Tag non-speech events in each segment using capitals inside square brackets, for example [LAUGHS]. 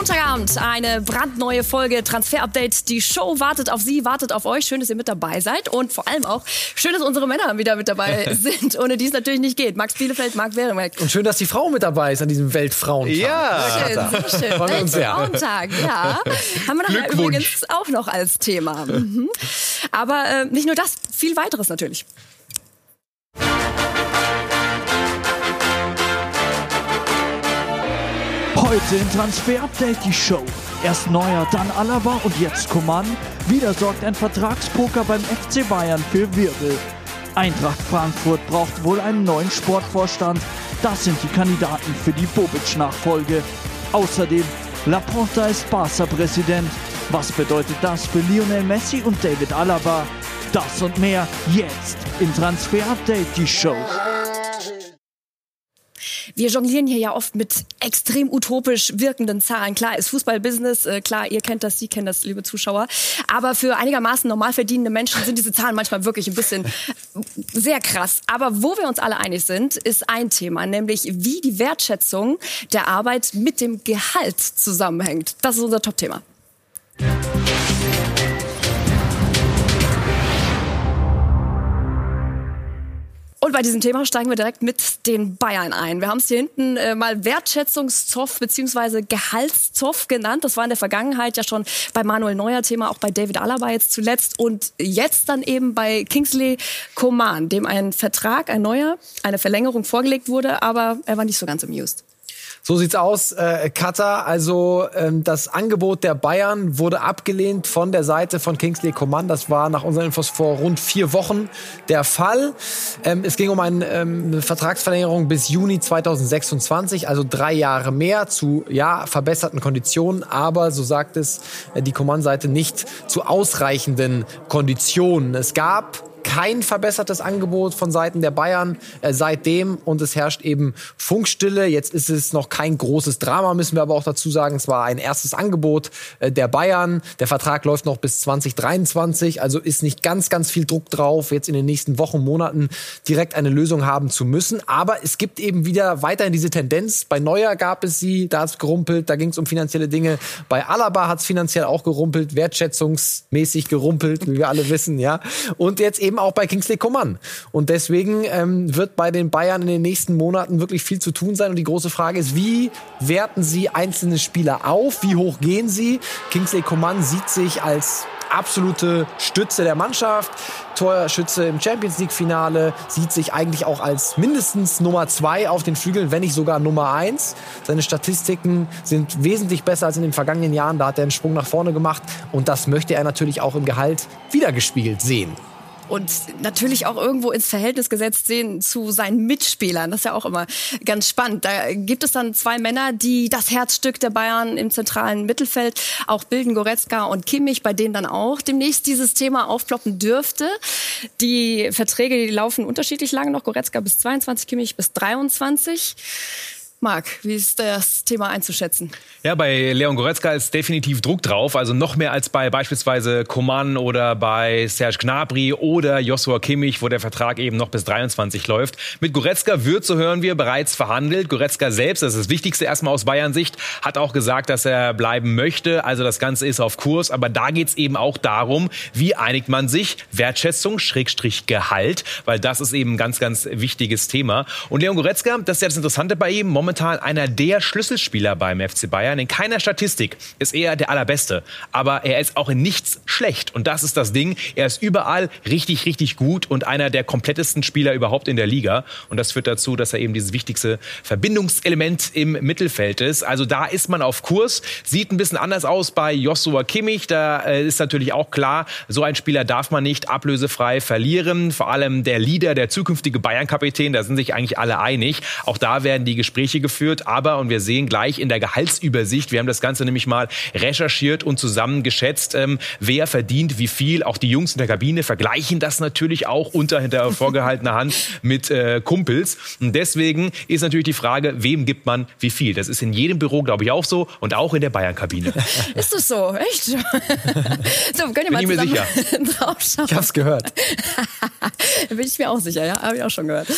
Montagabend eine brandneue Folge Transfer Update. Die Show wartet auf Sie, wartet auf euch. Schön, dass ihr mit dabei seid und vor allem auch schön, dass unsere Männer wieder mit dabei [LAUGHS] sind, ohne die es natürlich nicht geht. Max Bielefeld, Marc Wehrembeck. Und schön, dass die Frau mit dabei ist an diesem Weltfrauentag. Ja, Schön, sehr schön. Freuen wir uns sehr. Weltfrauentag, ja. [LAUGHS] Haben wir nachher übrigens auch noch als Thema. Mhm. Aber äh, nicht nur das, viel weiteres natürlich. Heute in Transfer Update die Show. Erst Neuer, dann Alaba und jetzt Coman. Wieder sorgt ein Vertragspoker beim FC Bayern für Wirbel. Eintracht Frankfurt braucht wohl einen neuen Sportvorstand. Das sind die Kandidaten für die Bobic-Nachfolge. Außerdem, Laporta ist Barca-Präsident. Was bedeutet das für Lionel Messi und David Alaba? Das und mehr jetzt in Transfer Update die Show. Wir jonglieren hier ja oft mit extrem utopisch wirkenden Zahlen. Klar ist Fußballbusiness, äh, klar, ihr kennt das, Sie kennen das, liebe Zuschauer. Aber für einigermaßen normal verdienende Menschen sind diese Zahlen manchmal wirklich ein bisschen [LAUGHS] sehr krass. Aber wo wir uns alle einig sind, ist ein Thema, nämlich wie die Wertschätzung der Arbeit mit dem Gehalt zusammenhängt. Das ist unser Top-Thema. Und bei diesem Thema steigen wir direkt mit den Bayern ein. Wir haben es hier hinten äh, mal Wertschätzungszoff bzw. Gehaltszoff genannt. Das war in der Vergangenheit ja schon bei Manuel Neuer Thema, auch bei David Alaba jetzt zuletzt und jetzt dann eben bei Kingsley Coman, dem ein Vertrag, ein neuer, eine Verlängerung vorgelegt wurde, aber er war nicht so ganz amused. So sieht's aus, äh, Katar. Also ähm, das Angebot der Bayern wurde abgelehnt von der Seite von Kingsley Coman. Das war nach unseren Infos vor rund vier Wochen der Fall. Ähm, es ging um ähm, eine Vertragsverlängerung bis Juni 2026, also drei Jahre mehr zu ja verbesserten Konditionen, aber so sagt es äh, die Coman-Seite nicht zu ausreichenden Konditionen. Es gab kein verbessertes Angebot von Seiten der Bayern äh, seitdem und es herrscht eben Funkstille. Jetzt ist es noch kein großes Drama, müssen wir aber auch dazu sagen. Es war ein erstes Angebot äh, der Bayern. Der Vertrag läuft noch bis 2023, also ist nicht ganz, ganz viel Druck drauf, jetzt in den nächsten Wochen, Monaten direkt eine Lösung haben zu müssen. Aber es gibt eben wieder weiterhin diese Tendenz. Bei Neuer gab es sie, da hat es gerumpelt, da ging es um finanzielle Dinge. Bei Alaba hat es finanziell auch gerumpelt, wertschätzungsmäßig gerumpelt, wie wir alle wissen, ja. Und jetzt eben auch bei Kingsley Coman. Und deswegen ähm, wird bei den Bayern in den nächsten Monaten wirklich viel zu tun sein. Und die große Frage ist, wie werten sie einzelne Spieler auf? Wie hoch gehen sie? Kingsley Coman sieht sich als absolute Stütze der Mannschaft, Torschütze im Champions League Finale, sieht sich eigentlich auch als mindestens Nummer zwei auf den Flügeln, wenn nicht sogar Nummer eins. Seine Statistiken sind wesentlich besser als in den vergangenen Jahren. Da hat er einen Sprung nach vorne gemacht und das möchte er natürlich auch im Gehalt wiedergespiegelt sehen und natürlich auch irgendwo ins Verhältnis gesetzt sehen zu seinen Mitspielern. Das ist ja auch immer ganz spannend. Da gibt es dann zwei Männer, die das Herzstück der Bayern im zentralen Mittelfeld auch bilden, Goretzka und Kimmich, bei denen dann auch demnächst dieses Thema aufploppen dürfte. Die Verträge, die laufen unterschiedlich lange noch. Goretzka bis 22, Kimmich bis 23. Marc, wie ist das Thema einzuschätzen? Ja, bei Leon Goretzka ist definitiv Druck drauf. Also noch mehr als bei beispielsweise Coman oder bei Serge Gnabry oder Joshua Kimmich, wo der Vertrag eben noch bis 23 läuft. Mit Goretzka wird, so hören wir, bereits verhandelt. Goretzka selbst, das ist das Wichtigste erstmal aus Bayern Sicht, hat auch gesagt, dass er bleiben möchte. Also das Ganze ist auf Kurs. Aber da geht's eben auch darum, wie einigt man sich? Wertschätzung, Schrägstrich Gehalt, weil das ist eben ein ganz, ganz wichtiges Thema. Und Leon Goretzka, das ist ja das Interessante bei ihm, momentan einer der Schlüsselspieler beim FC Bayern. In keiner Statistik ist er der allerbeste, aber er ist auch in nichts schlecht. Und das ist das Ding. Er ist überall richtig, richtig gut und einer der komplettesten Spieler überhaupt in der Liga. Und das führt dazu, dass er eben dieses wichtigste Verbindungselement im Mittelfeld ist. Also da ist man auf Kurs. Sieht ein bisschen anders aus bei Joshua Kimmich. Da äh, ist natürlich auch klar, so ein Spieler darf man nicht ablösefrei verlieren. Vor allem der Leader, der zukünftige Bayern-Kapitän, da sind sich eigentlich alle einig. Auch da werden die Gespräche geführt. Aber, und wir sehen gleich in der Gehaltsübersicht, wir haben das Ganze nämlich mal recherchiert und zusammengeschätzt, ähm, wer verdient wie viel. Auch die Jungs in der Kabine vergleichen das natürlich auch unter hinter [LAUGHS] vorgehaltener Hand mit äh, Kumpels. Und deswegen ist natürlich die Frage, wem gibt man wie viel? Das ist in jedem Büro, glaube ich, auch so und auch in der Bayern-Kabine. [LAUGHS] Ist das so? Echt? [LAUGHS] so, könnt ihr Bin mal ich mir sicher. draufschauen. Ich hab's gehört. Bin ich mir auch sicher, ja, habe ich auch schon gehört.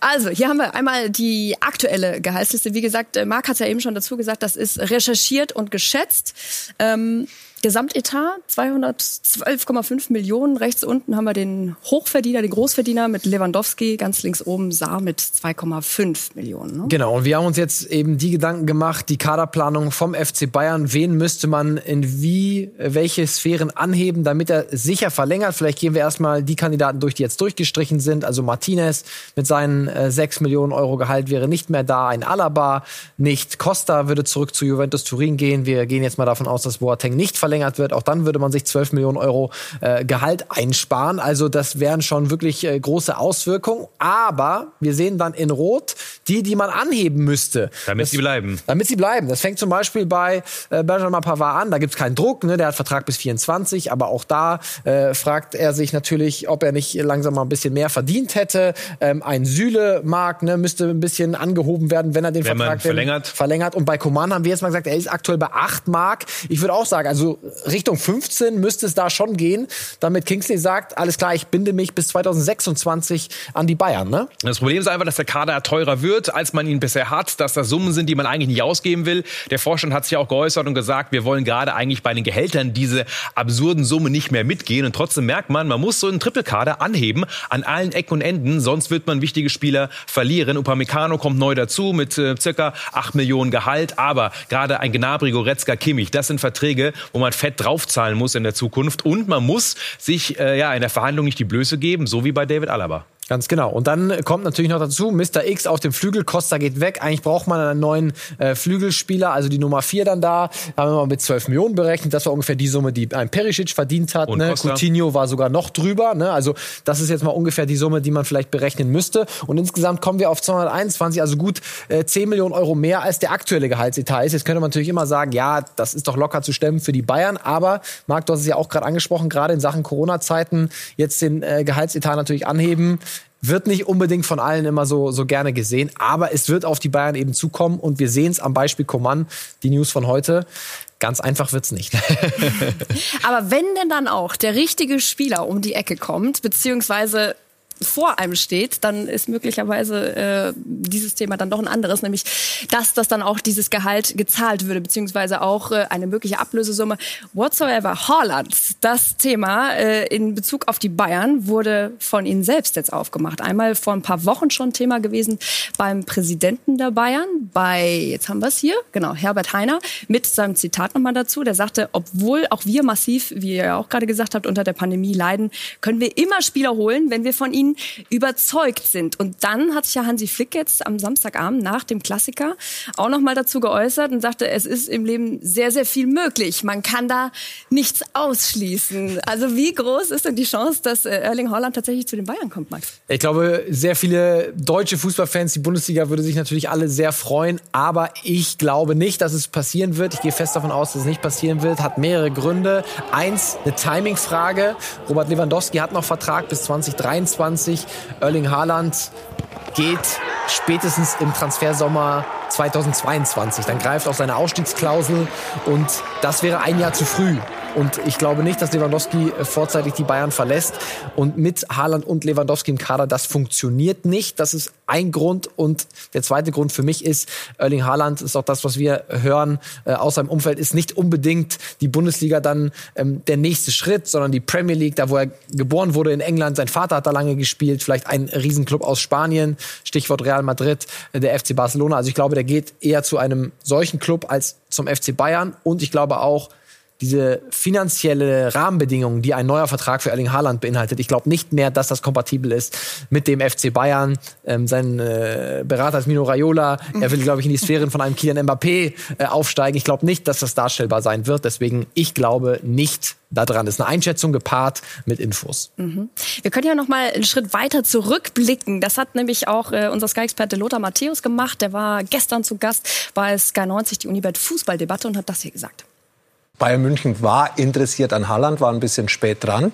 Also, hier haben wir einmal die aktuelle Gehaltsliste. Wie gesagt, äh, Marc hat ja eben schon dazu gesagt, das ist recherchiert und geschätzt. Ähm, Gesamtetat 212,5 Millionen. Rechts unten haben wir den Hochverdiener, den Großverdiener mit Lewandowski. Ganz links oben Saar mit 2,5 Millionen. Ne? Genau. Und wir haben uns jetzt eben die Gedanken gemacht, die Kaderplanung vom FC Bayern. Wen müsste man in wie, welche Sphären anheben, damit er sicher verlängert? Vielleicht gehen wir erstmal die Kandidaten durch, die jetzt durchgestrichen sind. Also Martinez mit seinen äh, 6 Millionen Euro Gehalt wäre nicht mehr da. Ein Alaba nicht. Costa würde zurück zu Juventus Turin gehen. Wir gehen jetzt mal davon aus, dass Boateng nicht verlängert verlängert wird. Auch dann würde man sich 12 Millionen Euro äh, Gehalt einsparen. Also das wären schon wirklich äh, große Auswirkungen. Aber wir sehen dann in Rot die, die man anheben müsste. Damit das, sie bleiben. Damit sie bleiben. Das fängt zum Beispiel bei äh, Benjamin Pavard an. Da gibt es keinen Druck. Ne? Der hat Vertrag bis 24. Aber auch da äh, fragt er sich natürlich, ob er nicht langsam mal ein bisschen mehr verdient hätte. Ähm, ein Süle-Mark ne, müsste ein bisschen angehoben werden, wenn er den wenn Vertrag verlängert. verlängert. Und bei Coman haben wir jetzt mal gesagt, er ist aktuell bei 8 Mark. Ich würde auch sagen, also Richtung 15 müsste es da schon gehen, damit Kingsley sagt, alles klar, ich binde mich bis 2026 an die Bayern. Ne? Das Problem ist einfach, dass der Kader teurer wird, als man ihn bisher hat, dass das Summen sind, die man eigentlich nicht ausgeben will. Der Vorstand hat sich auch geäußert und gesagt, wir wollen gerade eigentlich bei den Gehältern diese absurden Summen nicht mehr mitgehen. Und trotzdem merkt man, man muss so einen Trippelkader anheben an allen Ecken und Enden, sonst wird man wichtige Spieler verlieren. Upamecano kommt neu dazu mit äh, circa 8 Millionen Gehalt, aber gerade ein Gnabry, Goretzka, Kimmich, das sind Verträge, wo man fett draufzahlen muss in der Zukunft. Und man muss sich äh, ja in der Verhandlung nicht die Blöße geben, so wie bei David Alaba. Ganz genau. Und dann kommt natürlich noch dazu, Mr. X auf dem Flügel, Costa geht weg. Eigentlich braucht man einen neuen äh, Flügelspieler, also die Nummer 4 dann da. Haben wir mal mit 12 Millionen berechnet. Das war ungefähr die Summe, die ein Perisic verdient hat. ne? Coutinho war sogar noch drüber. Ne? Also das ist jetzt mal ungefähr die Summe, die man vielleicht berechnen müsste. Und insgesamt kommen wir auf 221, also gut äh, 10 Millionen Euro mehr als der aktuelle Gehaltsetat ist. Jetzt könnte man natürlich immer sagen, ja, das ist doch locker zu stemmen für die Bayern. Aber Marc, du hast es ja auch gerade angesprochen, gerade in Sachen Corona-Zeiten jetzt den äh, Gehaltsetat natürlich anheben wird nicht unbedingt von allen immer so, so gerne gesehen, aber es wird auf die Bayern eben zukommen und wir sehen es am Beispiel Coman, die News von heute. Ganz einfach wird's nicht. [LAUGHS] aber wenn denn dann auch der richtige Spieler um die Ecke kommt, beziehungsweise vor einem steht, dann ist möglicherweise äh, dieses Thema dann doch ein anderes, nämlich dass das dann auch dieses Gehalt gezahlt würde, beziehungsweise auch äh, eine mögliche Ablösesumme. Whatsoever, Holland, das Thema äh, in Bezug auf die Bayern wurde von Ihnen selbst jetzt aufgemacht. Einmal vor ein paar Wochen schon Thema gewesen beim Präsidenten der Bayern, bei, jetzt haben wir es hier, genau, Herbert Heiner, mit seinem Zitat nochmal dazu, der sagte, obwohl auch wir massiv, wie ihr ja auch gerade gesagt habt, unter der Pandemie leiden, können wir immer Spieler holen, wenn wir von ihnen überzeugt sind. Und dann hat sich ja Hansi Flick jetzt am Samstagabend nach dem Klassiker auch noch mal dazu geäußert und sagte, es ist im Leben sehr, sehr viel möglich. Man kann da nichts ausschließen. Also wie groß ist denn die Chance, dass äh, Erling Haaland tatsächlich zu den Bayern kommt, Max? Ich glaube, sehr viele deutsche Fußballfans, die Bundesliga würde sich natürlich alle sehr freuen, aber ich glaube nicht, dass es passieren wird. Ich gehe fest davon aus, dass es nicht passieren wird. Hat mehrere Gründe. Eins, eine Timing-Frage. Robert Lewandowski hat noch Vertrag bis 2023. 2020. Erling Haaland geht spätestens im Transfersommer 2022. Dann greift auch seine Ausstiegsklausel und das wäre ein Jahr zu früh. Und ich glaube nicht, dass Lewandowski äh, vorzeitig die Bayern verlässt. Und mit Haaland und Lewandowski im Kader, das funktioniert nicht. Das ist ein Grund. Und der zweite Grund für mich ist, Erling Haaland ist auch das, was wir hören äh, aus seinem Umfeld, ist nicht unbedingt die Bundesliga dann ähm, der nächste Schritt, sondern die Premier League, da wo er geboren wurde in England. Sein Vater hat da lange gespielt. Vielleicht ein Riesenclub aus Spanien. Stichwort Real Madrid, äh, der FC Barcelona. Also ich glaube, der geht eher zu einem solchen Club als zum FC Bayern. Und ich glaube auch, diese finanzielle Rahmenbedingungen, die ein neuer Vertrag für Erling Haaland beinhaltet, ich glaube nicht mehr, dass das kompatibel ist mit dem FC Bayern. Ähm, sein äh, Berater ist Mino Raiola. Er will, glaube ich, in die Sphären von einem Kylian Mbappé äh, aufsteigen. Ich glaube nicht, dass das darstellbar sein wird. Deswegen, ich glaube nicht daran. Das ist eine Einschätzung gepaart mit Infos. Mhm. Wir können ja noch mal einen Schritt weiter zurückblicken. Das hat nämlich auch äh, unser Sky-Experte Lothar Matthäus gemacht. Der war gestern zu Gast bei Sky 90, die Unibet Fußballdebatte und hat das hier gesagt. Bayern München war interessiert an Haaland, war ein bisschen spät dran,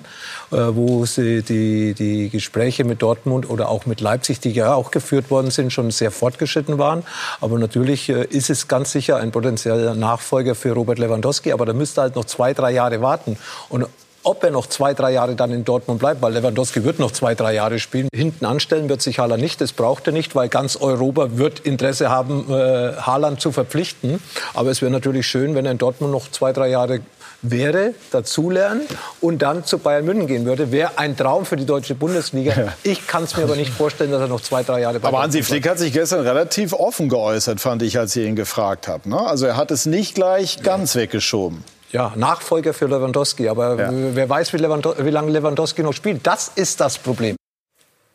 äh, wo sie die, die Gespräche mit Dortmund oder auch mit Leipzig, die ja auch geführt worden sind, schon sehr fortgeschritten waren. Aber natürlich äh, ist es ganz sicher ein potenzieller Nachfolger für Robert Lewandowski, aber da müsste halt noch zwei, drei Jahre warten. Und ob er noch zwei, drei Jahre dann in Dortmund bleibt, weil Lewandowski wird noch zwei, drei Jahre spielen. Hinten anstellen wird sich Haaland nicht, das braucht er nicht, weil ganz Europa wird Interesse haben, äh, Haaland zu verpflichten. Aber es wäre natürlich schön, wenn er in Dortmund noch zwei, drei Jahre wäre, dazulernen und dann zu Bayern München gehen würde, wäre ein Traum für die deutsche Bundesliga. Ich kann es mir aber nicht vorstellen, dass er noch zwei, drei Jahre bei Aber Hansi Flick hat sich gestern relativ offen geäußert, fand ich, als ich ihn gefragt habe. Ne? Also er hat es nicht gleich ganz weggeschoben. Ja, Nachfolger für Lewandowski. Aber ja. wer weiß, wie, wie lange Lewandowski noch spielt. Das ist das Problem.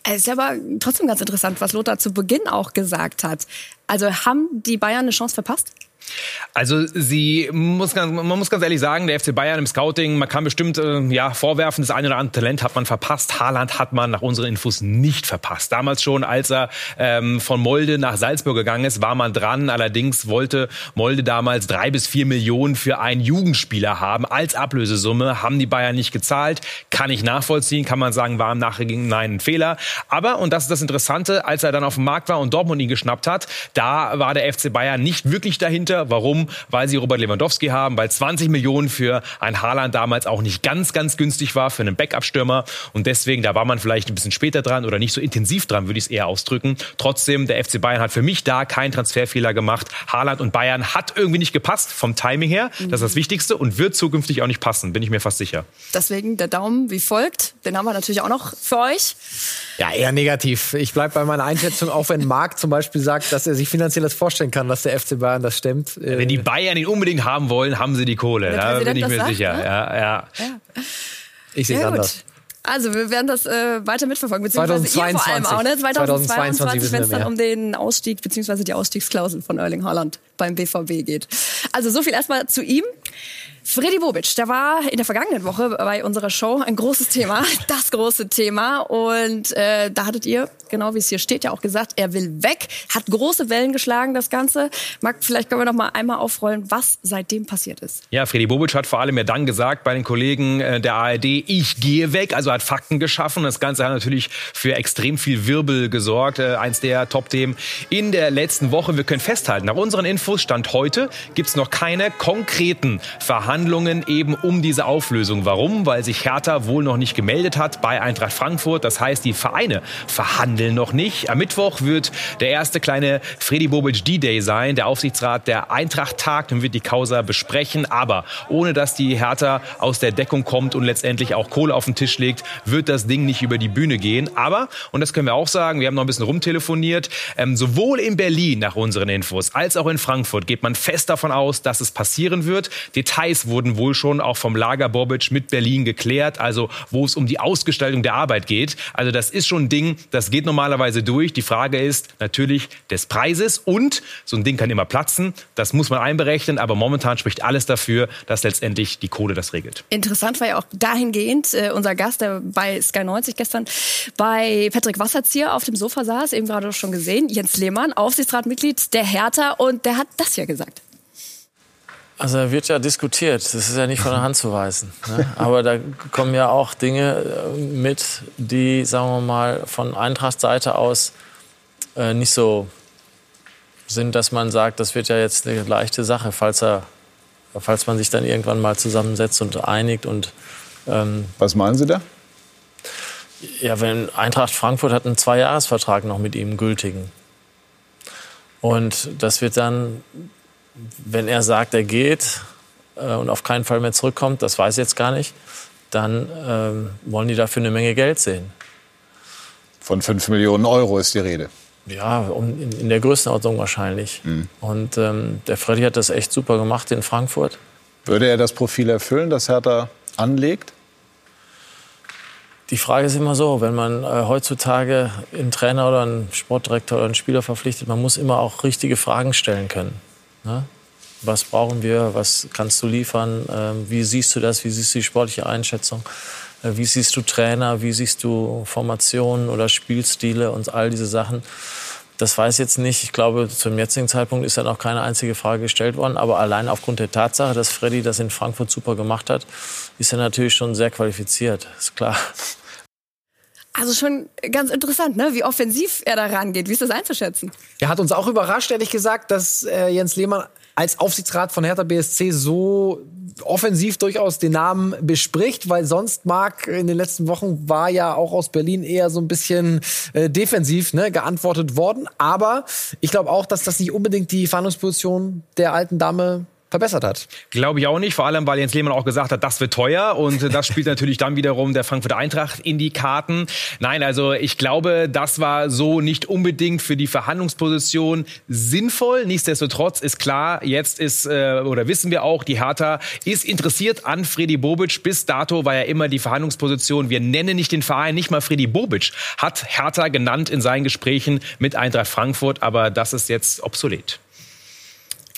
Es ist aber trotzdem ganz interessant, was Lothar zu Beginn auch gesagt hat. Also haben die Bayern eine Chance verpasst? Also sie muss ganz, man muss ganz ehrlich sagen, der FC Bayern im Scouting, man kann bestimmt äh, ja vorwerfen, das eine oder andere Talent hat man verpasst. Haaland hat man nach unseren Infos nicht verpasst. Damals schon, als er ähm, von Molde nach Salzburg gegangen ist, war man dran. Allerdings wollte Molde damals drei bis vier Millionen für einen Jugendspieler haben als Ablösesumme. Haben die Bayern nicht gezahlt, kann ich nachvollziehen, kann man sagen, war im Nachhinein ein Fehler. Aber und das ist das Interessante, als er dann auf dem Markt war und Dortmund ihn geschnappt hat, da war der FC Bayern nicht wirklich dahinter Warum? Weil sie Robert Lewandowski haben, weil 20 Millionen für ein Haaland damals auch nicht ganz, ganz günstig war für einen Backup-Stürmer. Und deswegen, da war man vielleicht ein bisschen später dran oder nicht so intensiv dran, würde ich es eher ausdrücken. Trotzdem, der FC Bayern hat für mich da keinen Transferfehler gemacht. Haaland und Bayern hat irgendwie nicht gepasst vom Timing her. Das ist das Wichtigste und wird zukünftig auch nicht passen, bin ich mir fast sicher. Deswegen der Daumen wie folgt. Den haben wir natürlich auch noch für euch. Ja, eher negativ. Ich bleibe bei meiner Einschätzung, auch wenn Marc zum Beispiel sagt, dass er sich finanziell das vorstellen kann, dass der FC Bayern das stemmt. Ja, wenn die Bayern ihn unbedingt haben wollen, haben sie die Kohle. Da bin ich mir sagt, sicher. Ne? Ja, ja. ja. Ich sehe es anders. Also wir werden das äh, weiter mitverfolgen, beziehungsweise 2022. ihr vor allem auch, ne? 2022, wenn es dann um den Ausstieg, beziehungsweise die Ausstiegsklausel von Erling Haaland beim BVB geht. Also so viel erstmal zu ihm. Freddy Bobic, der war in der vergangenen Woche bei unserer Show ein großes Thema, [LAUGHS] das große Thema. Und äh, da hattet ihr, genau wie es hier steht, ja auch gesagt, er will weg, hat große Wellen geschlagen, das Ganze. Marc, vielleicht können wir noch mal einmal aufrollen, was seitdem passiert ist. Ja, Freddy Bobic hat vor allem ja dann gesagt bei den Kollegen äh, der ARD, ich gehe weg, also hat Fakten geschaffen. Das Ganze hat natürlich für extrem viel Wirbel gesorgt. Äh, eins der Top-Themen in der letzten Woche. Wir können festhalten, nach unseren Infos, Stand heute, gibt es noch keine konkreten Verhandlungen Verhandlungen eben um diese Auflösung. Warum? Weil sich Hertha wohl noch nicht gemeldet hat bei Eintracht Frankfurt. Das heißt, die Vereine verhandeln noch nicht. Am Mittwoch wird der erste kleine Freddy Bobic D-Day sein. Der Aufsichtsrat der Eintracht tagt und wird die Causa besprechen. Aber ohne dass die Hertha aus der Deckung kommt und letztendlich auch Kohle auf den Tisch legt, wird das Ding nicht über die Bühne gehen. Aber, und das können wir auch sagen, wir haben noch ein bisschen rumtelefoniert, ähm, sowohl in Berlin nach unseren Infos als auch in Frankfurt geht man fest davon aus, dass es passieren wird. Details wurden wohl schon auch vom Lager Bobic mit Berlin geklärt, also wo es um die Ausgestaltung der Arbeit geht. Also das ist schon ein Ding, das geht normalerweise durch. Die Frage ist natürlich des Preises und so ein Ding kann immer platzen. Das muss man einberechnen, aber momentan spricht alles dafür, dass letztendlich die Kohle das regelt. Interessant war ja auch dahingehend äh, unser Gast, der bei Sky 90 gestern bei Patrick Wasserzieher auf dem Sofa saß, eben gerade schon gesehen, Jens Lehmann, Aufsichtsratmitglied der Hertha und der hat das ja gesagt. Also da wird ja diskutiert, das ist ja nicht von der Hand zu weisen. Ne? Aber da kommen ja auch Dinge äh, mit, die, sagen wir mal, von Eintracht-Seite aus äh, nicht so sind, dass man sagt, das wird ja jetzt eine leichte Sache, falls, er, falls man sich dann irgendwann mal zusammensetzt und einigt. Und, ähm, Was meinen Sie da? Ja, wenn Eintracht Frankfurt hat einen Zweijahresvertrag noch mit ihm gültigen. Und das wird dann wenn er sagt, er geht äh, und auf keinen Fall mehr zurückkommt, das weiß ich jetzt gar nicht, dann ähm, wollen die dafür eine Menge Geld sehen. Von 5 Millionen Euro ist die Rede. Ja, um, in, in, der Größenordnung wahrscheinlich. Mhm. Und ähm, der Freddy hat das echt super gemacht in Frankfurt. Würde er das Profil erfüllen, das Hertha anlegt? Die Frage ist immer so, wenn man äh, heutzutage einen Trainer oder einen Sportdirektor oder einen Spieler verpflichtet, man muss immer auch richtige Fragen stellen können. Ne? Was brauchen wir? Was kannst du liefern? Ähm, wie siehst du das? Wie siehst du die sportliche Einschätzung? Äh, wie siehst du Trainer? Wie siehst du Formationen oder Spielstile und all diese Sachen? Das weiß ich jetzt nicht. Ich glaube, zum jetzigen Zeitpunkt ist ja noch keine einzige Frage gestellt worden. Aber allein aufgrund der Tatsache, dass Freddy das in Frankfurt super gemacht hat, ist er natürlich schon sehr qualifiziert. Ist klar. Also schon ganz interessant, ne? wie offensiv er da rangeht. Wie ist das einzuschätzen? Er hat uns auch überrascht, ehrlich gesagt, dass äh, Jens Lehmann als Aufsichtsrat von Hertha BSC so offensiv durchaus den Namen bespricht, weil sonst Marc in den letzten Wochen war ja auch aus Berlin eher so ein bisschen äh, defensiv ne, geantwortet worden. Aber ich glaube auch, dass das nicht unbedingt die Verhandlungsposition der alten Dame verbessert hat. Glaube ich auch nicht, vor allem weil Jens Lehmann auch gesagt hat, das wird teuer und [LAUGHS] das spielt natürlich dann wiederum der Frankfurter Eintracht in die Karten. Nein, also ich glaube, das war so nicht unbedingt für die Verhandlungsposition sinnvoll. Nichtsdestotrotz ist klar, jetzt ist äh, oder wissen wir auch, die Hertha ist interessiert an Freddy Bobic. Bis dato war ja immer die Verhandlungsposition, wir nennen nicht den Verein, nicht mal Freddy Bobic hat Hertha genannt in seinen Gesprächen mit Eintracht Frankfurt, aber das ist jetzt obsolet.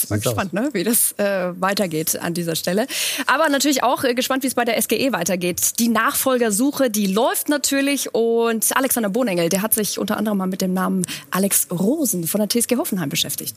Bin gespannt, ne, wie das äh, weitergeht an dieser Stelle. Aber natürlich auch äh, gespannt, wie es bei der SGE weitergeht. Die Nachfolgersuche, die läuft natürlich. Und Alexander Bohnengel, der hat sich unter anderem mal mit dem Namen Alex Rosen von der TSG Hoffenheim beschäftigt.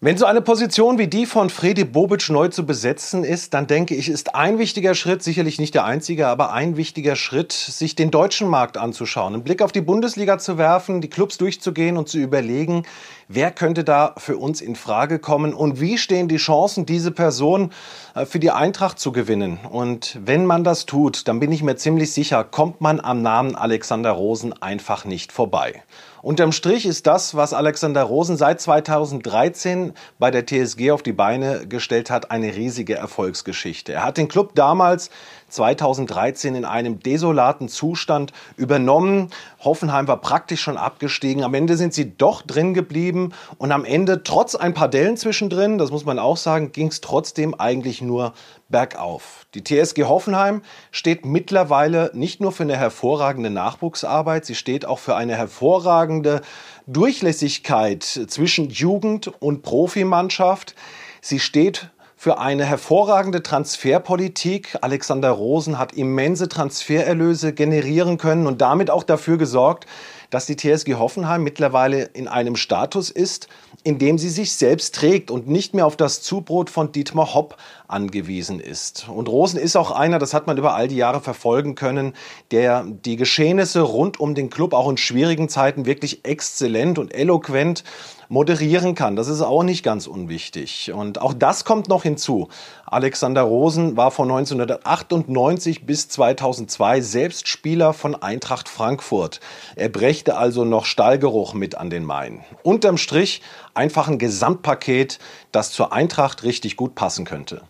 Wenn so eine Position wie die von Fredi Bobic neu zu besetzen ist, dann denke ich, ist ein wichtiger Schritt, sicherlich nicht der einzige, aber ein wichtiger Schritt, sich den deutschen Markt anzuschauen, einen Blick auf die Bundesliga zu werfen, die Clubs durchzugehen und zu überlegen, wer könnte da für uns in Frage kommen und wie stehen die Chancen, diese Person äh, für die Eintracht zu gewinnen. Und wenn man das tut, dann bin ich mir ziemlich sicher, kommt man am Namen Alexander Rosen einfach nicht vorbei. Unterm Strich ist das, was Alexander Rosen seit 2013 bei der TSG auf die Beine gestellt hat, eine riesige Erfolgsgeschichte. Er hat den Club damals 2013 in einem desolaten Zustand übernommen. Hoffenheim war praktisch schon abgestiegen. Am Ende sind sie doch drin geblieben und am Ende, trotz ein paar Dellen zwischendrin, das muss man auch sagen, ging es trotzdem eigentlich nur bergauf. Die TSG Hoffenheim steht mittlerweile nicht nur für eine hervorragende Nachwuchsarbeit, sie steht auch für eine hervorragende Durchlässigkeit zwischen Jugend und Profimannschaft. Sie steht für eine hervorragende Transferpolitik. Alexander Rosen hat immense Transfererlöse generieren können und damit auch dafür gesorgt, dass die TSG Hoffenheim mittlerweile in einem Status ist, in dem sie sich selbst trägt und nicht mehr auf das Zubrot von Dietmar Hopp angewiesen ist. Und Rosen ist auch einer, das hat man über all die Jahre verfolgen können, der die Geschehnisse rund um den Club auch in schwierigen Zeiten wirklich exzellent und eloquent moderieren kann. Das ist auch nicht ganz unwichtig. Und auch das kommt noch hinzu. Alexander Rosen war von 1998 bis 2002 selbst Spieler von Eintracht Frankfurt. Er brächte also noch Stallgeruch mit an den Main. Unterm Strich einfach ein Gesamtpaket, das zur Eintracht richtig gut passen könnte.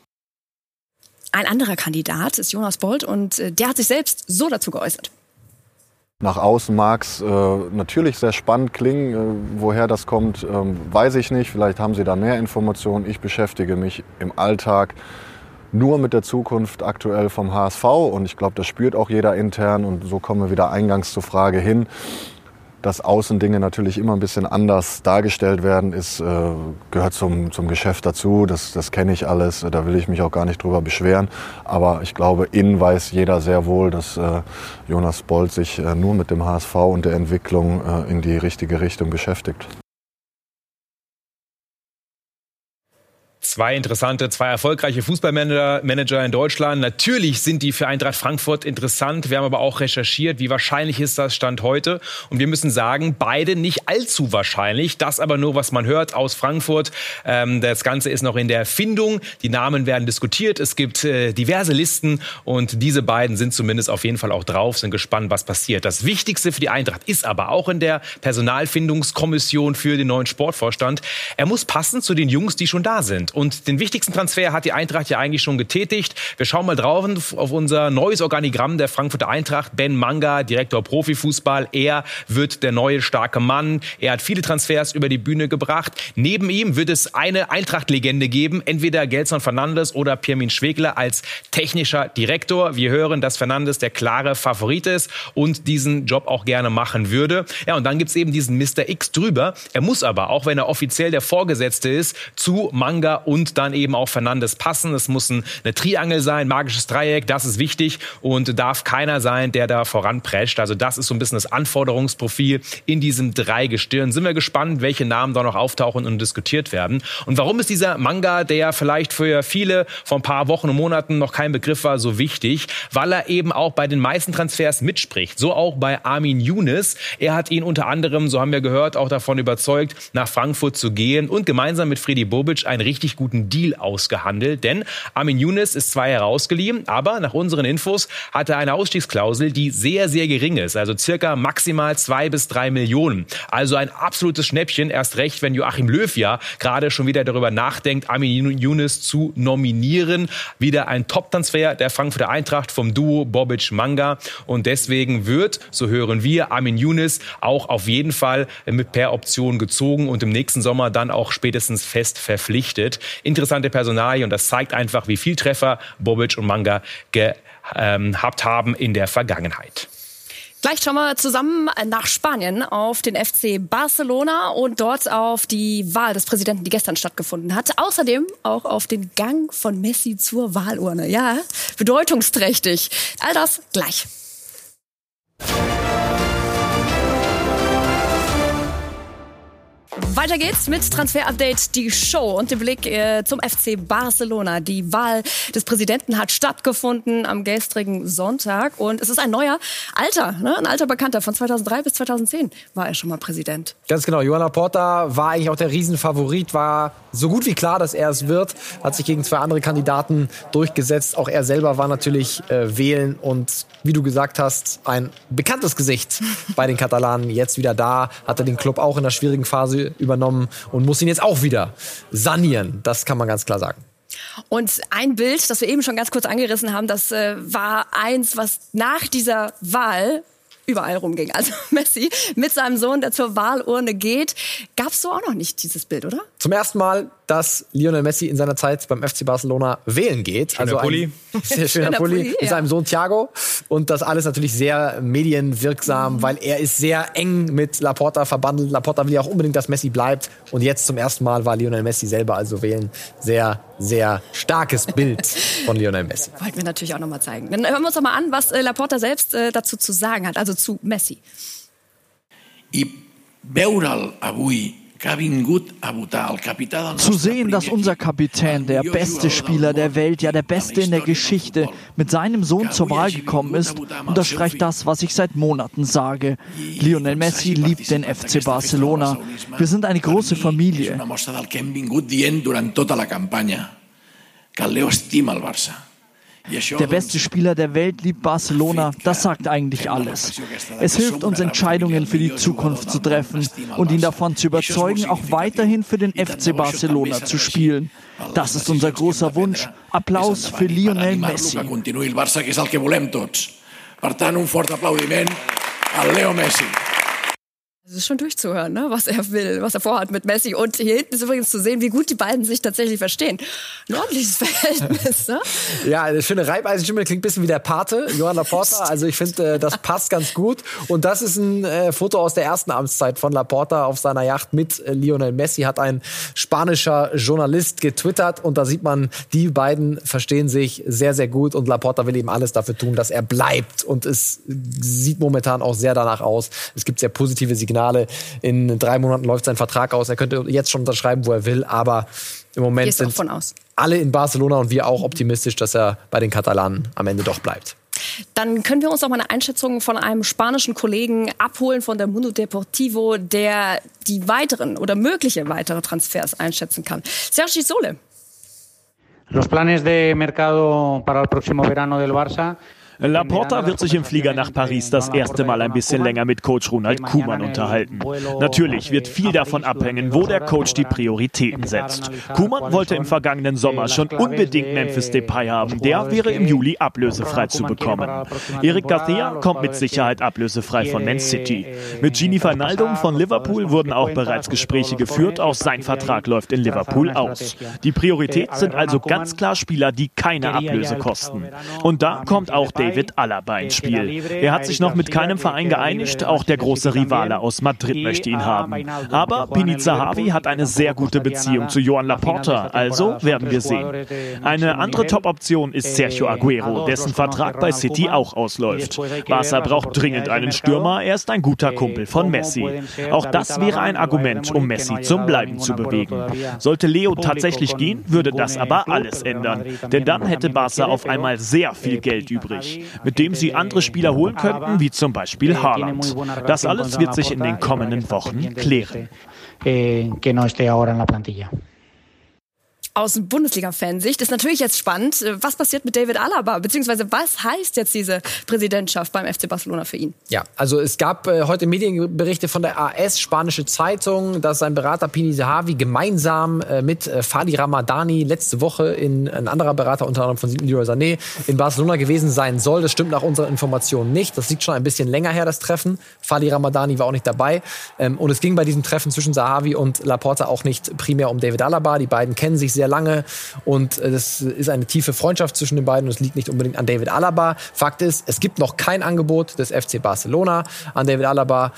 Ein anderer Kandidat ist Jonas Bold und äh, der hat sich selbst so dazu geäußert. Nach außen mag es äh, natürlich sehr spannend klingen. Äh, woher das kommt, äh, weiß ich nicht. Vielleicht haben Sie da mehr Informationen. Ich beschäftige mich im Alltag nur mit der Zukunft aktuell vom HSV und ich glaube, das spürt auch jeder intern und so kommen wir wieder eingangs zur Frage hin dass Außendinge natürlich immer ein bisschen anders dargestellt werden, ist, äh, gehört zum, zum Geschäft dazu. Das, das kenne ich alles. Da will ich mich auch gar nicht drüber beschweren. Aber ich glaube, innen weiß jeder sehr wohl, dass äh, Jonas Bolt sich äh, nur mit dem HSV und der Entwicklung äh, in die richtige Richtung beschäftigt. Zwei interessante, zwei erfolgreiche Fußballmanager in Deutschland. Natürlich sind die für Eintracht Frankfurt interessant. Wir haben aber auch recherchiert, wie wahrscheinlich ist das Stand heute. Und wir müssen sagen, beide nicht allzu wahrscheinlich. Das aber nur, was man hört aus Frankfurt. Ähm, das Ganze ist noch in der Findung. Die Namen werden diskutiert. Es gibt äh, diverse Listen und diese beiden sind zumindest auf jeden Fall auch drauf, sind gespannt, was passiert. Das Wichtigste für die Eintracht ist aber auch in der Personalfindungskommission für den neuen Sportvorstand. Er muss passen zu den Jungs, die schon da sind. Und den wichtigsten Transfer hat die Eintracht ja eigentlich schon getätigt. Wir schauen mal drauf auf unser neues Organigramm der Frankfurter Eintracht. Ben Manga, Direktor Profifußball. Er wird der neue starke Mann. Er hat viele Transfers über die Bühne gebracht. Neben ihm wird es eine Eintracht-Legende geben. Entweder Gelson Fernandes oder Pirmin Schwegler als technischer Direktor. Wir hören, dass Fernandes der klare Favorit ist und diesen Job auch gerne machen würde. Ja, und dann gibt's eben diesen Mr. X drüber. Er muss aber, auch wenn er offiziell der Vorgesetzte ist, zu Manga und dann eben auch Fernandes passen. Es muss eine Triangel sein, magisches Dreieck, das ist wichtig und darf keiner sein, der da voranprescht. Also das ist so ein bisschen das Anforderungsprofil in diesem Dreigestirn. Sind wir gespannt, welche Namen da noch auftauchen und diskutiert werden. Und warum ist dieser Manga, der vielleicht für viele vor ein paar Wochen und Monaten noch kein Begriff war, so wichtig? Weil er eben auch bei den meisten Transfers mitspricht. So auch bei Armin Younes. Er hat ihn unter anderem, so haben wir gehört, auch davon überzeugt, nach Frankfurt zu gehen und gemeinsam mit Freddy Bobic einen richtig guten Deal ausgehandelt. Denn Armin Younes ist zwar herausgeliehen, aber nach unseren Infos hat er eine Ausstiegsklausel, die sehr, sehr gering ist. Also circa maximal zwei bis drei Millionen. Also ein absolutes Schnäppchen. Erst recht, wenn Joachim Löw ja gerade schon wieder darüber nachdenkt, Armin Younes zu nominieren. Wieder ein Top-Transfer der Frankfurter Eintracht vom Duo Bobic-Manga. Und deswegen wird, so hören wir, Armin Younes auch auf jeden Fall mit per Option gezogen und im nächsten Sommer dann auch spätestens fest verpflichtet. Interessante Personalie und das zeigt einfach, wie viel Treffer Bobic und Manga gehabt haben in der Vergangenheit. Gleich schauen wir zusammen nach Spanien auf den FC Barcelona und dort auf die Wahl des Präsidenten, die gestern stattgefunden hat. Außerdem auch auf den Gang von Messi zur Wahlurne. Ja, bedeutungsträchtig. All das gleich. Weiter geht's mit Transfer Update, die Show und dem Blick äh, zum FC Barcelona. Die Wahl des Präsidenten hat stattgefunden am gestrigen Sonntag und es ist ein neuer alter, ne? ein alter Bekannter von 2003 bis 2010 war er schon mal Präsident. Ganz genau. Johanna Porta war eigentlich auch der Riesenfavorit, war so gut wie klar, dass er es wird, hat sich gegen zwei andere Kandidaten durchgesetzt. Auch er selber war natürlich äh, wählen und wie du gesagt hast, ein bekanntes Gesicht bei den Katalanen. Jetzt wieder da, hat er den Club auch in der schwierigen Phase übernommen und muss ihn jetzt auch wieder sanieren. Das kann man ganz klar sagen. Und ein Bild, das wir eben schon ganz kurz angerissen haben, das äh, war eins, was nach dieser Wahl überall rumging. Also [LAUGHS] Messi mit seinem Sohn, der zur Wahlurne geht. Gab es so auch noch nicht dieses Bild, oder? Zum ersten Mal, dass Lionel Messi in seiner Zeit beim FC Barcelona wählen geht. Schöner also Pulli. [LAUGHS] Sehr schöner, schöner Pulli, Pulli mit ja. seinem Sohn Thiago. Und das alles natürlich sehr medienwirksam, mhm. weil er ist sehr eng mit Laporta verbandelt. Laporta will ja auch unbedingt, dass Messi bleibt. Und jetzt zum ersten Mal war Lionel Messi selber also wählen. Sehr, sehr starkes Bild [LAUGHS] von Lionel Messi. Wollten wir natürlich auch noch mal zeigen. Dann hören wir uns doch mal an, was äh, Laporta selbst äh, dazu zu sagen hat. Also zu Messi. I veure'l avui zu sehen, dass unser Kapitän, der beste Spieler der Welt, ja der beste in der Geschichte, mit seinem Sohn zur Wahl gekommen ist, unterstreicht das, was ich seit Monaten sage. Lionel Messi liebt den FC Barcelona. Wir sind eine große Familie. Leo estima el Barça. Der beste Spieler der Welt liebt Barcelona. Das sagt eigentlich alles. Es hilft uns, Entscheidungen für die Zukunft zu treffen und ihn davon zu überzeugen, auch weiterhin für den FC Barcelona zu spielen. Das ist unser großer Wunsch. Applaus für Lionel Messi. Per tant, un fort aplaudiment a Leo Messi. Es ist schon durchzuhören, ne? was er will, was er vorhat mit Messi. Und hier hinten ist übrigens zu sehen, wie gut die beiden sich tatsächlich verstehen. Ein ordentliches [LAUGHS] Verhältnis, ne? Ja, eine schöne Reibeisenstimme, klingt ein bisschen wie der Pate, Johann Laporta. Also ich finde, äh, das passt ganz gut. Und das ist ein äh, Foto aus der ersten Amtszeit von Laporta auf seiner Yacht mit äh, Lionel Messi, hat ein spanischer Journalist getwittert. Und da sieht man, die beiden verstehen sich sehr, sehr gut. Und Laporta will eben alles dafür tun, dass er bleibt. Und es sieht momentan auch sehr danach aus. Es gibt sehr positive Signale Finale. In drei Monaten läuft sein Vertrag aus. Er könnte jetzt schon unterschreiben, wo er will, aber im Moment sind alle in Barcelona und wir auch optimistisch, dass er bei den Katalanen am Ende doch bleibt. Dann können wir uns auch mal eine Einschätzung von einem spanischen Kollegen abholen von der Mundo Deportivo, der die weiteren oder mögliche weitere Transfers einschätzen kann. Sergi Sole. Los planes de mercado para el próximo verano del Barça Laporta wird sich im Flieger nach Paris das erste Mal ein bisschen länger mit Coach Ronald Koeman unterhalten. Natürlich wird viel davon abhängen, wo der Coach die Prioritäten setzt. Koeman wollte im vergangenen Sommer schon unbedingt Memphis Depay haben. Der wäre im Juli ablösefrei zu bekommen. Eric Garcia kommt mit Sicherheit ablösefrei von Man City. Mit Gini Wijnaldum von Liverpool wurden auch bereits Gespräche geführt. Auch sein Vertrag läuft in Liverpool aus. Die Priorität sind also ganz klar Spieler, die keine Ablöse kosten. Und da kommt auch der David Alaba ins Spiel. Er hat sich noch mit keinem Verein geeinigt, auch der große Rivale aus Madrid möchte ihn haben. Aber Pini Zahavi hat eine sehr gute Beziehung zu Joan Laporta, also werden wir sehen. Eine andere Top-Option ist Sergio Aguero, dessen Vertrag bei City auch ausläuft. Barca braucht dringend einen Stürmer, er ist ein guter Kumpel von Messi. Auch das wäre ein Argument, um Messi zum Bleiben zu bewegen. Sollte Leo tatsächlich gehen, würde das aber alles ändern. Denn dann hätte Barca auf einmal sehr viel Geld übrig, mit dem sie andere Spieler holen könnten, wie zum Beispiel Haaland. Das alles wird sich in den kommenden Wochen klären. Aus Bundesliga-Fansicht ist natürlich jetzt spannend, äh, was passiert mit David Alaba, beziehungsweise was heißt jetzt diese Präsidentschaft beim FC Barcelona für ihn? Ja, also es gab äh, heute Medienberichte von der AS, spanische Zeitung, dass sein Berater Pini Zahavi gemeinsam äh, mit äh, Fadi Ramadani letzte Woche in ein anderer Berater, unter anderem von Leroy Sané, in Barcelona gewesen sein soll. Das stimmt nach unseren Informationen nicht. Das liegt schon ein bisschen länger her, das Treffen. Fadi Ramadani war auch nicht dabei. Ähm, und es ging bei diesem Treffen zwischen Zahavi und Laporta auch nicht primär um David Alaba. Die beiden kennen sich sehr sehr lange und es äh, ist eine tiefe Freundschaft zwischen den beiden und es liegt nicht unbedingt an David Alaba. Fakt ist, es gibt noch kein Angebot des FC Barcelona an David Alaba.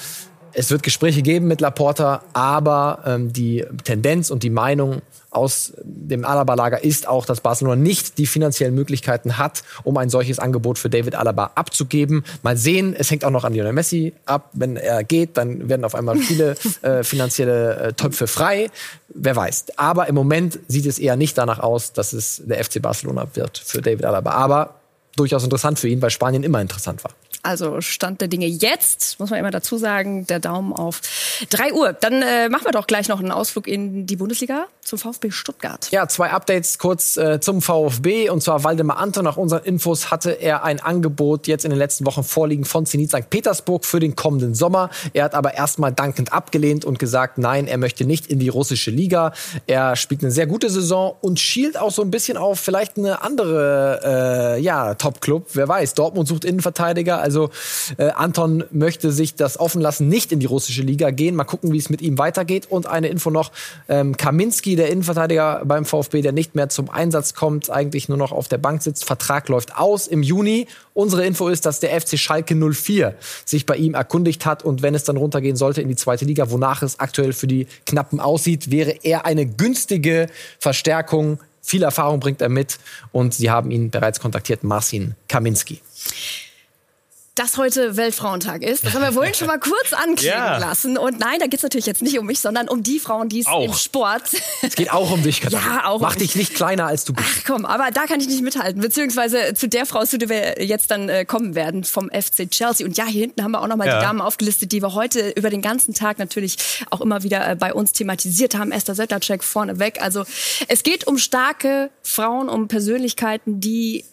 Es wird Gespräche geben mit Laporta, aber ähm, die Tendenz und die Meinung aus dem Alaba-Lager ist auch, dass Barcelona nicht die finanziellen Möglichkeiten hat, um ein solches Angebot für David Alaba abzugeben. Mal sehen, es hängt auch noch an Lionel Messi ab. Wenn er geht, dann werden auf einmal viele [LAUGHS] äh, finanzielle äh, Töpfe frei. Wer weiß. Aber im Moment sieht es eher nicht danach aus, dass es der FC Barcelona wird für David Alaba. Aber durchaus interessant für ihn, weil Spanien immer interessant war. Also Stand der Dinge jetzt, muss man immer dazu sagen, der Daumen auf 3 Uhr. Dann äh, machen wir doch gleich noch einen Ausflug in die Bundesliga zum VfB Stuttgart. Ja, zwei Updates kurz äh, zum VfB. Und zwar Waldemar Anton. Nach unseren Infos hatte er ein Angebot jetzt in den letzten Wochen vorliegen von Zenit St. Petersburg für den kommenden Sommer. Er hat aber erstmal dankend abgelehnt und gesagt, nein, er möchte nicht in die russische Liga. Er spielt eine sehr gute Saison und schielt auch so ein bisschen auf vielleicht eine andere äh, ja, Top-Club. Wer weiß, Dortmund sucht Innenverteidiger. Also äh, Anton möchte sich das offen lassen, nicht in die russische Liga gehen. Mal gucken, wie es mit ihm weitergeht. Und eine Info noch, ähm, Kaminski, der Innenverteidiger beim VfB, der nicht mehr zum Einsatz kommt, eigentlich nur noch auf der Bank sitzt. Vertrag läuft aus im Juni. Unsere Info ist, dass der FC Schalke 04 sich bei ihm erkundigt hat und wenn es dann runtergehen sollte in die zweite Liga, wonach es aktuell für die Knappen aussieht, wäre er eine günstige Verstärkung. Viel Erfahrung bringt er mit und sie haben ihn bereits kontaktiert, Marcin Kaminski dass heute Weltfrauentag ist. Das haben wir vorhin schon mal kurz anklingen ja. lassen. Und nein, da geht es natürlich jetzt nicht um mich, sondern um die Frauen, die es im Sport. Es geht auch um dich, [LAUGHS] Katharina. Ja, auch Mach um dich nicht kleiner, als du bist. Ach komm, aber da kann ich nicht mithalten. Beziehungsweise zu der Frau, zu der wir jetzt dann äh, kommen werden, vom FC Chelsea. Und ja, hier hinten haben wir auch nochmal ja. die Damen aufgelistet, die wir heute über den ganzen Tag natürlich auch immer wieder äh, bei uns thematisiert haben. Esther Settlercheck vorneweg. Also es geht um starke Frauen, um Persönlichkeiten, die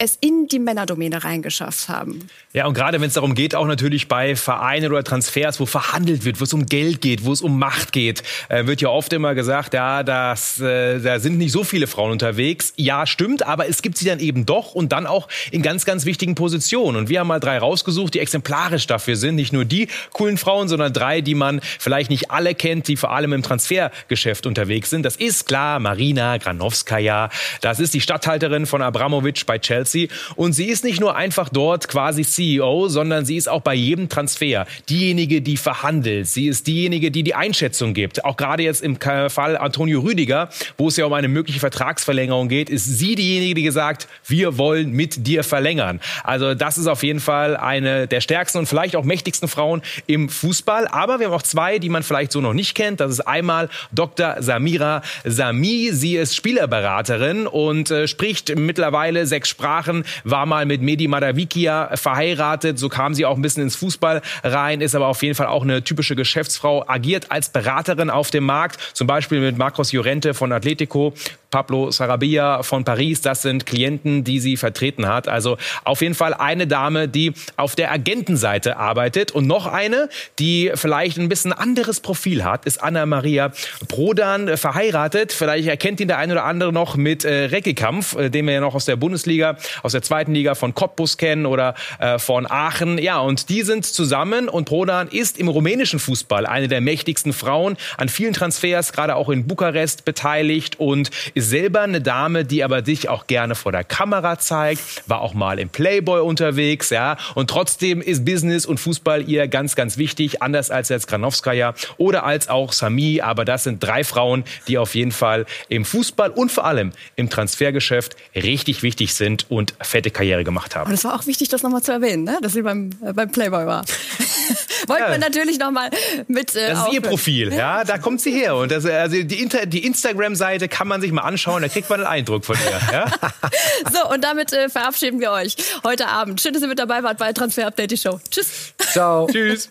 es in die Männerdomäne reingeschafft haben. Ja, und gerade wenn es darum geht, auch natürlich bei Vereinen oder Transfers, wo verhandelt wird, wo es um Geld geht, wo es um Macht geht, äh, wird ja oft immer gesagt, ja, das, äh, da sind nicht so viele Frauen unterwegs. Ja, stimmt, aber es gibt sie dann eben doch und dann auch in ganz, ganz wichtigen Positionen. Und wir haben mal drei rausgesucht, die exemplarisch dafür sind. Nicht nur die coolen Frauen, sondern drei, die man vielleicht nicht alle kennt, die vor allem im Transfergeschäft unterwegs sind. Das ist klar Marina Granowskaja. Das ist die Stadthalterin von Abramovic bei Chelsea. Chelsea. Und sie ist nicht nur einfach dort quasi CEO, sondern sie ist auch bei jedem Transfer diejenige, die verhandelt. Sie ist diejenige, die die Einschätzung gibt. Auch gerade jetzt im Fall Antonio Rüdiger, wo es ja um eine mögliche Vertragsverlängerung geht, ist sie diejenige, die gesagt, wir wollen mit dir verlängern. Also das ist auf jeden Fall eine der stärksten und vielleicht auch mächtigsten Frauen im Fußball. Aber wir haben auch zwei, die man vielleicht so noch nicht kennt. Das ist einmal Dr. Samira Sami. Sie ist Spielerberaterin und äh, spricht mittlerweile sechs Sprachen Sprachen, war mal mit Medi Madavikia verheiratet, so kam sie auch ein bisschen ins Fußball rein, ist aber auf jeden Fall auch eine typische Geschäftsfrau, agiert als Beraterin auf dem Markt, zum Beispiel mit Marcos Llorente von Atletico, Pablo Sarabia von Paris, das sind Klienten, die sie vertreten hat. Also auf jeden Fall eine Dame, die auf der Agentenseite arbeitet. Und noch eine, die vielleicht ein bisschen anderes Profil hat, ist Anna-Maria Prodan, äh, verheiratet. Vielleicht erkennt ihn der eine oder andere noch mit äh, Reckekampf, äh, den wir ja noch aus der Bundesliga aus der zweiten Liga von Cottbus kennen oder äh, von Aachen. Ja, und die sind zusammen und Prodan ist im rumänischen Fußball eine der mächtigsten Frauen, an vielen Transfers, gerade auch in Bukarest beteiligt und ist selber eine Dame, die aber sich auch gerne vor der Kamera zeigt, war auch mal im Playboy unterwegs, ja. Und trotzdem ist Business und Fußball ihr ganz, ganz wichtig, anders als jetzt Granowskaja oder als auch Sami. Aber das sind drei Frauen, die auf jeden Fall im Fußball und vor allem im Transfergeschäft richtig wichtig sind und fette Karriere gemacht haben. Und es war auch wichtig, das nochmal zu erwähnen, ne? dass sie beim, äh, beim Playboy war. [LAUGHS] Wollten ja. wir natürlich nochmal mit. Äh, das ist ihr Profil, ja, da [LAUGHS] kommt sie her. Und das, also die, Inter die Instagram-Seite kann man sich mal anschauen, da kriegt man einen Eindruck von ihr. Ja? [LAUGHS] so, und damit äh, verabschieden wir euch heute Abend. Schön, dass ihr mit dabei wart bei Transfer Update die Show. Tschüss. Ciao. Tschüss.